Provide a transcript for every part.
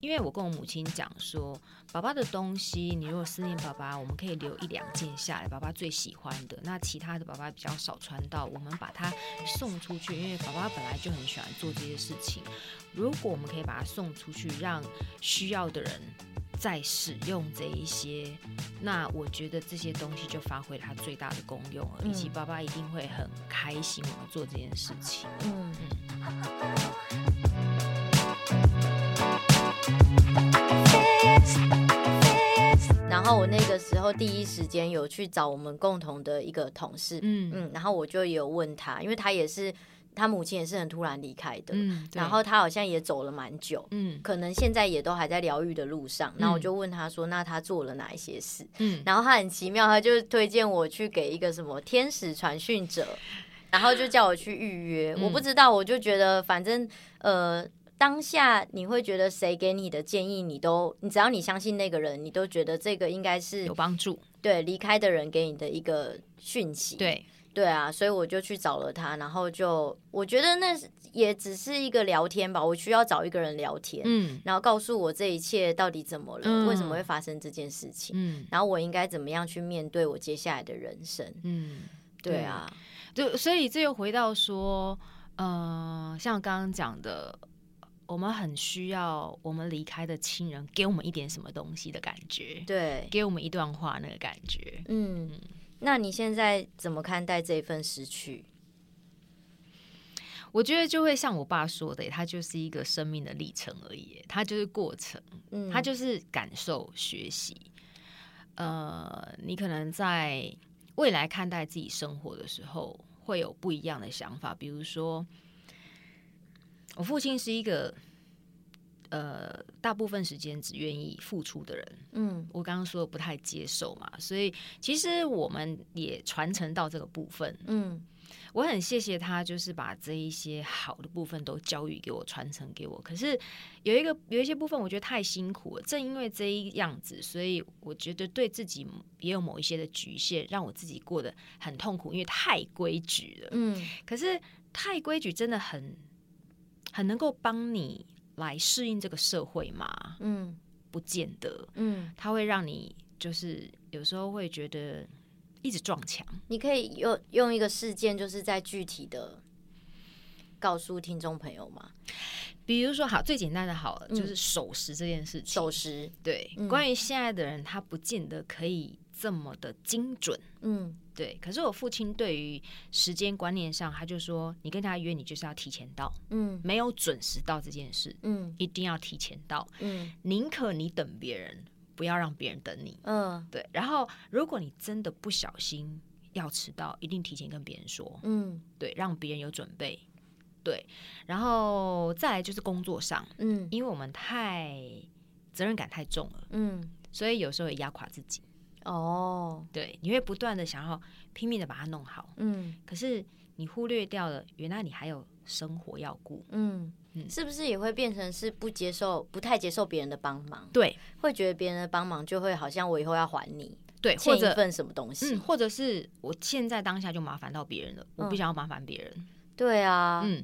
因为我跟我母亲讲说，爸爸的东西，你如果思念爸爸，我们可以留一两件下来，爸爸最喜欢的。那其他的爸爸比较少穿到，我们把它送出去，因为爸爸本来就很喜欢做这些事情。如果我们可以把它送出去，让需要的人再使用这一些，那我觉得这些东西就发挥它最大的功用了，以及爸爸一定会很开心我们做这件事情。后我那个时候第一时间有去找我们共同的一个同事，嗯嗯，然后我就有问他，因为他也是他母亲也是很突然离开的，嗯，然后他好像也走了蛮久，嗯，可能现在也都还在疗愈的路上。然后我就问他说：“那他做了哪一些事？”嗯，然后他很奇妙，他就推荐我去给一个什么天使传讯者，然后就叫我去预约。我不知道，我就觉得反正呃。当下你会觉得谁给你的建议，你都你只要你相信那个人，你都觉得这个应该是有帮助。对，离开的人给你的一个讯息。对对啊，所以我就去找了他，然后就我觉得那也只是一个聊天吧。我需要找一个人聊天，嗯，然后告诉我这一切到底怎么了，嗯，为什么会发生这件事情，嗯，然后我应该怎么样去面对我接下来的人生，嗯，对啊，就，所以这又回到说，呃，像刚刚讲的。我们很需要我们离开的亲人给我们一点什么东西的感觉，对，给我们一段话那个感觉。嗯，那你现在怎么看待这份失去？我觉得就会像我爸说的，他就是一个生命的历程而已，他就是过程，嗯，他就是感受、学习。呃，你可能在未来看待自己生活的时候，会有不一样的想法，比如说。我父亲是一个，呃，大部分时间只愿意付出的人。嗯，我刚刚说不太接受嘛，所以其实我们也传承到这个部分。嗯，我很谢谢他，就是把这一些好的部分都教育给我，传承给我。可是有一个有一些部分，我觉得太辛苦了。正因为这一样子，所以我觉得对自己也有某一些的局限，让我自己过得很痛苦，因为太规矩了。嗯，可是太规矩真的很。很能够帮你来适应这个社会吗？嗯，不见得。嗯，它会让你就是有时候会觉得一直撞墙。你可以用用一个事件，就是在具体的告诉听众朋友吗？比如说，好，最简单的好了，嗯，就是守时这件事情。守时，对。嗯，关于现在的人，他不见得可以这么的精准。嗯。对，可是我父亲对于时间观念上，他就说：“你跟他约，你就是要提前到，嗯，没有准时到这件事，嗯，一定要提前到，嗯，宁可你等别人，不要让别人等你，嗯，对。然后，如果你真的不小心要迟到，一定提前跟别人说，嗯，对，让别人有准备，对。然后再来就是工作上，嗯，因为我们太责任感太重了，嗯，所以有时候也压垮自己。”哦，对，你会不断的想要拼命的把它弄好，嗯，可是你忽略掉了，原来你还有生活要顾，嗯。嗯，是不是也会变成是不接受、不太接受别人的帮忙？对，会觉得别人的帮忙就会好像我以后要还你，对，欠一份什么东西，嗯，或者是我现在当下就麻烦到别人了，我不想要麻烦别人，嗯，对啊，嗯，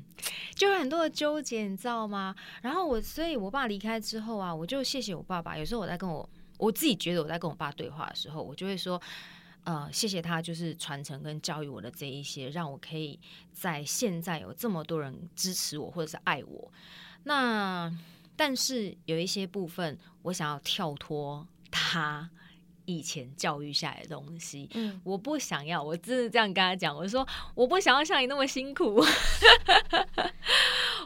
就有很多的纠结，你知道吗？然后我，所以我爸离开之后啊，我就谢谢我爸爸，有时候我在跟我。我自己觉得我在跟我爸对话的时候，我就会说，呃，谢谢他，就是传承跟教育我的这一些，让我可以在现在有这么多人支持我或者是爱我。那但是有一些部分，我想要跳脱他以前教育下来的东西，嗯，我不想要，我真的这样跟他讲，我说我不想要像你那么辛苦。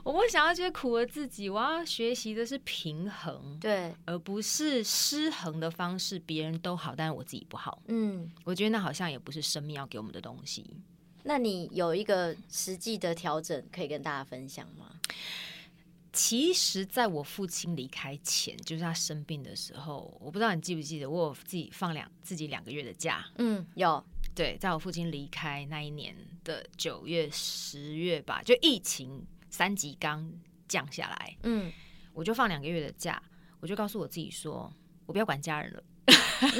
我不想要这些苦了自己，我要学习的是平衡，对，而不是失衡的方式。别人都好，但是我自己不好。嗯，我觉得那好像也不是生命要给我们的东西。那你有一个实际的调整可以跟大家分享吗？其实，在我父亲离开前，就是他生病的时候，我不知道你记不记得，我有自己放两自己两个月的假。嗯，有。对，在我父亲离开那一年的九月、十月吧，就疫情。三级刚降下来，嗯，我就放两个月的假，我就告诉我自己说，我不要管家人了，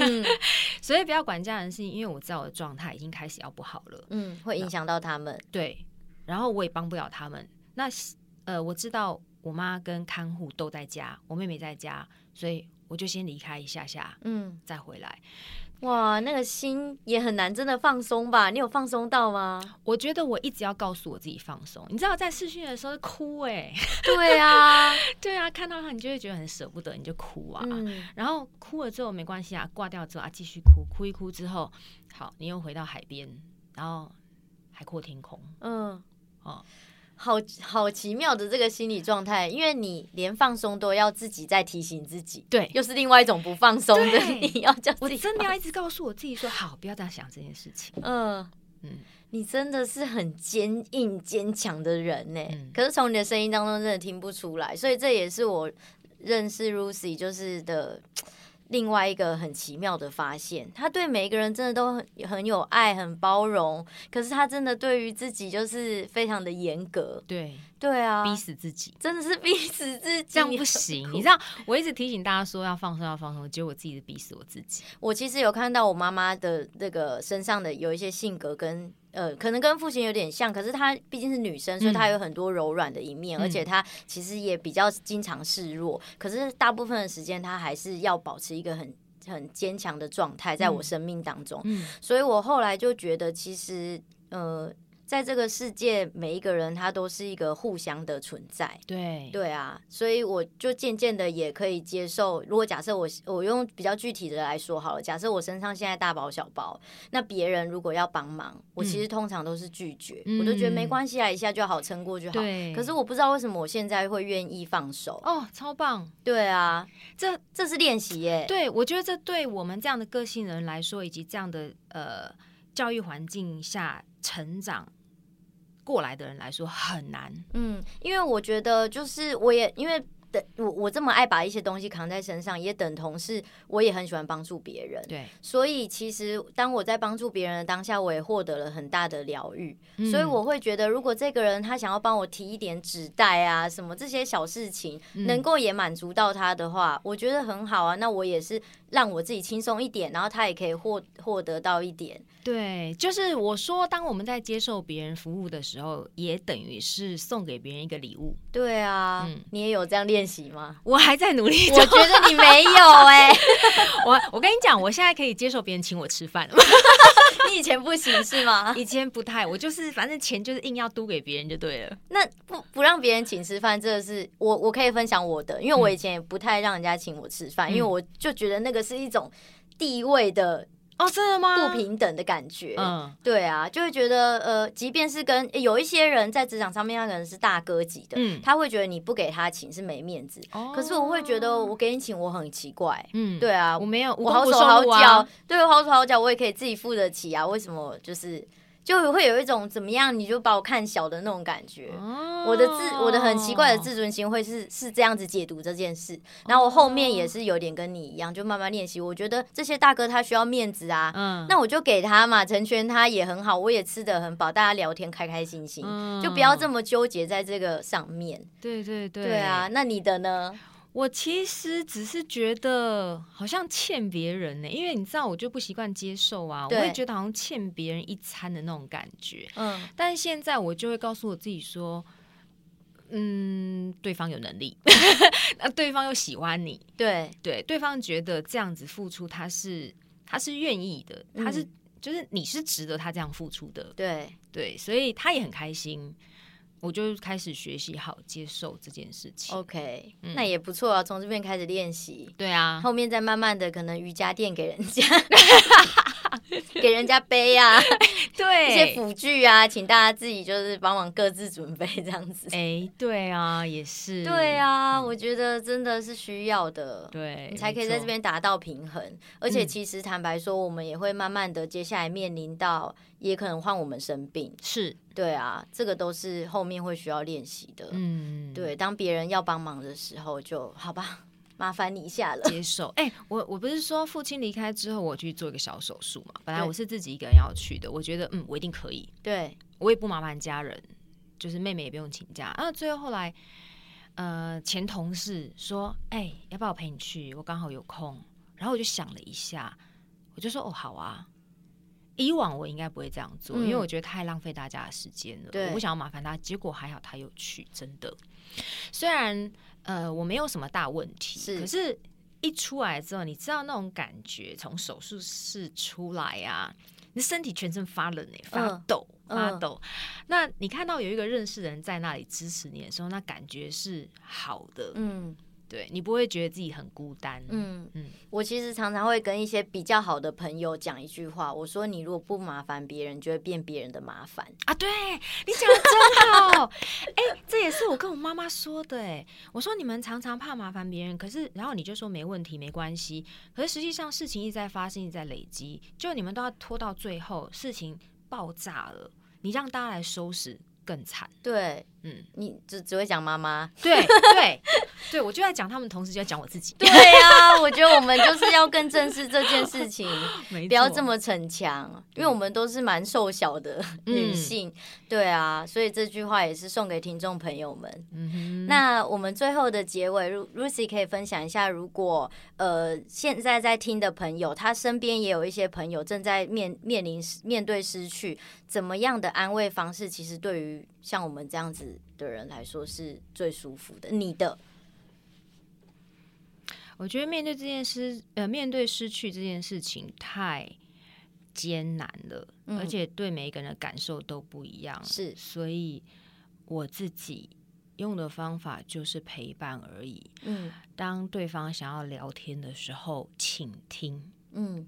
嗯，所以不要管家人是因为我知道我的状态已经开始要不好了，嗯，会影响到他们，对，然后我也帮不了他们，那呃，我知道我妈跟看护都在家，我妹妹在家，所以我就先离开一下下，嗯，再回来。哇，那个心也很难真的放松吧？你有放松到吗？我觉得我一直要告诉我自己放松。你知道在试训的时候哭哎、欸，对啊，对啊，看到他你就会觉得很舍不得，你就哭啊。嗯、然后哭了之后没关系啊，挂掉之后啊继续哭，哭一哭之后，好，你又回到海边，然后海阔天空。嗯，哦。好好奇妙的这个心理状态，因为你连放松都要自己在提醒自己，对，又是另外一种不放松的。你要叫我真的要一直告诉我自己说，好，不要再想这件事情。嗯嗯，你真的是很坚硬坚强的人呢。嗯、可是从你的声音当中真的听不出来，所以这也是我认识 Lucy 就是的。另外一个很奇妙的发现，他对每一个人真的都很很有爱，很包容。可是他真的对于自己就是非常的严格。对对啊，逼死自己，真的是逼死自己，这样不行。你知道，我一直提醒大家说要放松，要放松，结果我自己是逼死我自己。我其实有看到我妈妈的那个身上的有一些性格跟。呃，可能跟父亲有点像，可是她毕竟是女生，所以她有很多柔软的一面，嗯、而且她其实也比较经常示弱。可是大部分的时间，她还是要保持一个很很坚强的状态，在我生命当中。嗯、所以我后来就觉得，其实呃。在这个世界，每一个人他都是一个互相的存在。对对啊，所以我就渐渐的也可以接受。如果假设我我用比较具体的来说好了，假设我身上现在大包小包，那别人如果要帮忙，我其实通常都是拒绝，嗯、我都觉得没关系啊，一下就好，撑过就好。对。可是我不知道为什么我现在会愿意放手。哦，超棒！对啊，这这是练习耶。对，我觉得这对我们这样的个性人来说，以及这样的呃教育环境下成长。过来的人来说很难，嗯，因为我觉得就是我也因为。等我我这么爱把一些东西扛在身上，也等同是我也很喜欢帮助别人。对，所以其实当我在帮助别人的当下，我也获得了很大的疗愈。嗯、所以我会觉得，如果这个人他想要帮我提一点纸袋啊，什么这些小事情，嗯、能够也满足到他的话，我觉得很好啊。那我也是让我自己轻松一点，然后他也可以获获得到一点。对，就是我说，当我们在接受别人服务的时候，也等于是送给别人一个礼物。对啊，嗯、你也有这样练。习吗？我还在努力。我觉得你没有哎、欸。我我跟你讲，我现在可以接受别人请我吃饭了。你以前不行是吗？以前不太，我就是反正钱就是硬要嘟给别人就对了。那不不让别人请吃饭，这个是我我可以分享我的，因为我以前也不太让人家请我吃饭，嗯、因为我就觉得那个是一种地位的。哦，真的吗？不平等的感觉，嗯，对啊，就会觉得，呃，即便是跟有一些人在职场上面，他可能是大哥级的，嗯，他会觉得你不给他请是没面子，哦，可是我会觉得我给你请我很奇怪，嗯，对啊，我没有，我好手好脚，对，我好手好脚，我也可以自己付得起啊，为什么就是？就会有一种怎么样你就把我看小的那种感觉，哦、我的自我的很奇怪的自尊心会是是这样子解读这件事，然后我后面也是有点跟你一样，就慢慢练习。我觉得这些大哥他需要面子啊，嗯，那我就给他嘛，成全他也很好，我也吃得很饱，大家聊天开开心心，嗯、就不要这么纠结在这个上面。对对对，对啊，那你的呢？我其实只是觉得好像欠别人呢、欸，因为你知道我就不习惯接受啊，我会觉得好像欠别人一餐的那种感觉。嗯，但是现在我就会告诉我自己说，嗯，对方有能力，那对方又喜欢你，对对，对方觉得这样子付出他是他是愿意的，他是、嗯、就是你是值得他这样付出的，对对，所以他也很开心。我就开始学习好接受这件事情。OK，、嗯、那也不错啊，从这边开始练习。对啊，后面再慢慢的可能瑜伽垫给人家，给人家背啊，对，一些辅具啊，请大家自己就是帮忙各自准备这样子。哎、欸，对啊，也是。对啊，嗯、我觉得真的是需要的。对，你才可以在这边达到平衡。而且其实坦白说，我们也会慢慢的接下来面临到。也可能换我们生病，是对啊，这个都是后面会需要练习的。嗯，对，当别人要帮忙的时候就，就好吧，麻烦你一下了。接受。哎、欸，我我不是说父亲离开之后，我去做一个小手术嘛？本来我是自己一个人要去的，我觉得嗯，我一定可以。对，我也不麻烦家人，就是妹妹也不用请假啊。最后后来，呃，前同事说，哎、欸，要不要我陪你去？我刚好有空。然后我就想了一下，我就说，哦，好啊。以往我应该不会这样做，嗯、因为我觉得太浪费大家的时间了。对我不想要麻烦他，结果还好他有去，真的。虽然呃我没有什么大问题，是可是一出来之后，你知道那种感觉，从手术室出来啊，你身体全身发冷哎，发抖、呃、发抖。呃、那你看到有一个认识的人在那里支持你的时候，那感觉是好的。嗯。对，你不会觉得自己很孤单。嗯嗯，嗯我其实常常会跟一些比较好的朋友讲一句话，我说你如果不麻烦别人，就会变别人的麻烦啊。对，你讲的真好，哎、欸，这也是我跟我妈妈说的。哎，我说你们常常怕麻烦别人，可是然后你就说没问题，没关系。可是实际上事情一直在发生，一直在累积，就你们都要拖到最后，事情爆炸了，你让大家来收拾。更惨，对，嗯，你只只会讲妈妈，对对对，我就在讲他们，同时就在讲我自己。对呀、啊，我觉得我们就是要更正视这件事情，不要这么逞强，因为我们都是蛮瘦小的女性，嗯、对啊，所以这句话也是送给听众朋友们。嗯，那我们最后的结尾，Ruthie 可以分享一下，如果呃现在在听的朋友，他身边也有一些朋友正在面面临面对失去。怎么样的安慰方式，其实对于像我们这样子的人来说是最舒服的。你的，我觉得面对这件事，呃，面对失去这件事情太艰难了，嗯、而且对每一个人的感受都不一样。是，所以我自己用的方法就是陪伴而已。嗯，当对方想要聊天的时候，请听。嗯，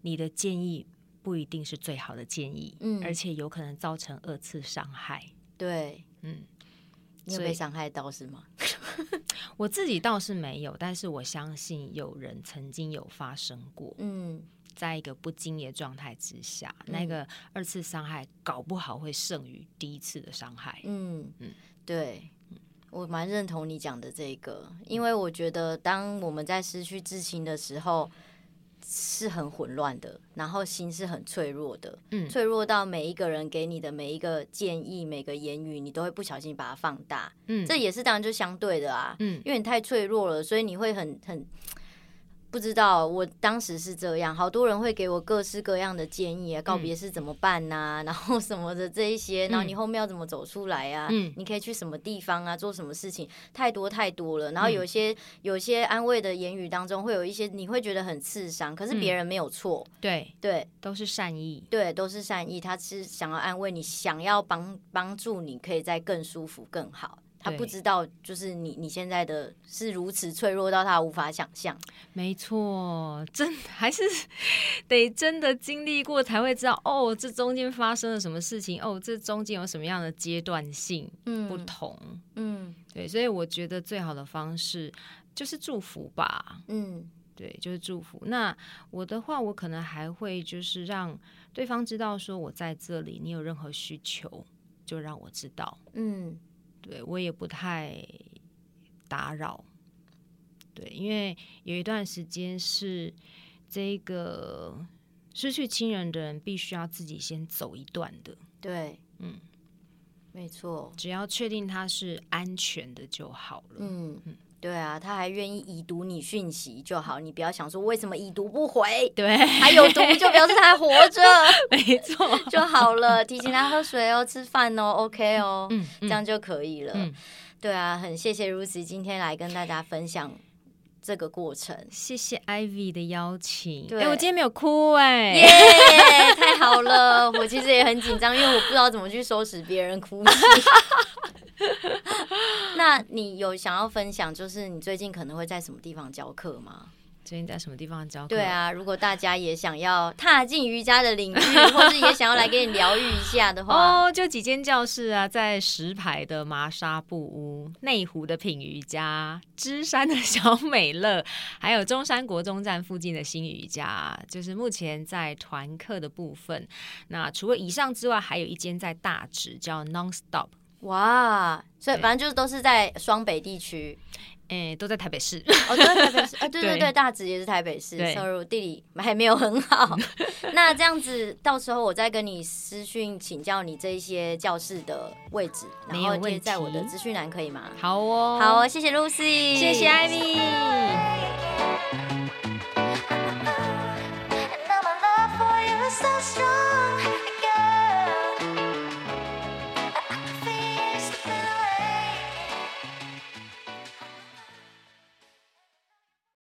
你的建议。不一定是最好的建议，嗯，而且有可能造成二次伤害。对，嗯，你有被伤害到是吗？我自己倒是没有，但是我相信有人曾经有发生过。嗯，在一个不经意的状态之下，嗯、那个二次伤害搞不好会胜于第一次的伤害。嗯嗯，嗯对，我蛮认同你讲的这个，因为我觉得当我们在失去至亲的时候。是很混乱的，然后心是很脆弱的，嗯，脆弱到每一个人给你的每一个建议、每个言语，你都会不小心把它放大，嗯，这也是当然就相对的啊，嗯，因为你太脆弱了，所以你会很很。不知道，我当时是这样，好多人会给我各式各样的建议啊，告别是怎么办呐、啊，嗯、然后什么的这一些，然后你后面要怎么走出来啊？嗯，你可以去什么地方啊？做什么事情？太多太多了。然后有些、嗯、有些安慰的言语当中，会有一些你会觉得很刺伤，可是别人没有错，对、嗯、对，对都是善意，对，都是善意，他是想要安慰你，想要帮帮助你，可以再更舒服更好。他不知道，就是你你现在的是如此脆弱到他无法想象。没错，真还是得真的经历过才会知道哦，这中间发生了什么事情哦，这中间有什么样的阶段性不同。嗯，嗯对，所以我觉得最好的方式就是祝福吧。嗯，对，就是祝福。那我的话，我可能还会就是让对方知道说我在这里，你有任何需求就让我知道。嗯。对，我也不太打扰，对，因为有一段时间是这个失去亲人的人必须要自己先走一段的。对，嗯，没错，只要确定他是安全的就好了。嗯嗯，对啊，他还愿意已读你讯息就好，你不要想说为什么已读不回，对，还有读就表示他还活着，没错 就好了，提醒他喝水哦，吃饭哦，OK 哦，嗯，这样就可以了。嗯，对啊，很谢谢 Ruthie 今天来跟大家分享这个过程，谢谢 Ivy 的邀请。对，我今天没有哭哎，耶，太好了，我其实也很紧张，因为我不知道怎么去收拾别人哭泣。那你有想要分享，就是你最近可能会在什么地方教课吗？最近在什么地方教课？对啊，如果大家也想要踏进瑜伽的领域，或是也想要来给你疗愈一下的话，哦，就几间教室啊，在石牌的麻纱布屋、内湖的品瑜伽、芝山的小美乐，还有中山国中站附近的新瑜伽，就是目前在团课的部分。那除了以上之外，还有一间在大直，叫 Nonstop。哇，所以反正就是都是在双北地区，哎、欸，都在台北市。哦，都在台北市。啊，对 对对，对大直也是台北市。对，sorry，地理还没有很好。那这样子，到时候我再跟你私讯请教你这一些教室的位置，然后贴在我的资讯栏，可以吗？好哦，好哦，谢谢 Lucy，谢谢 Ivy。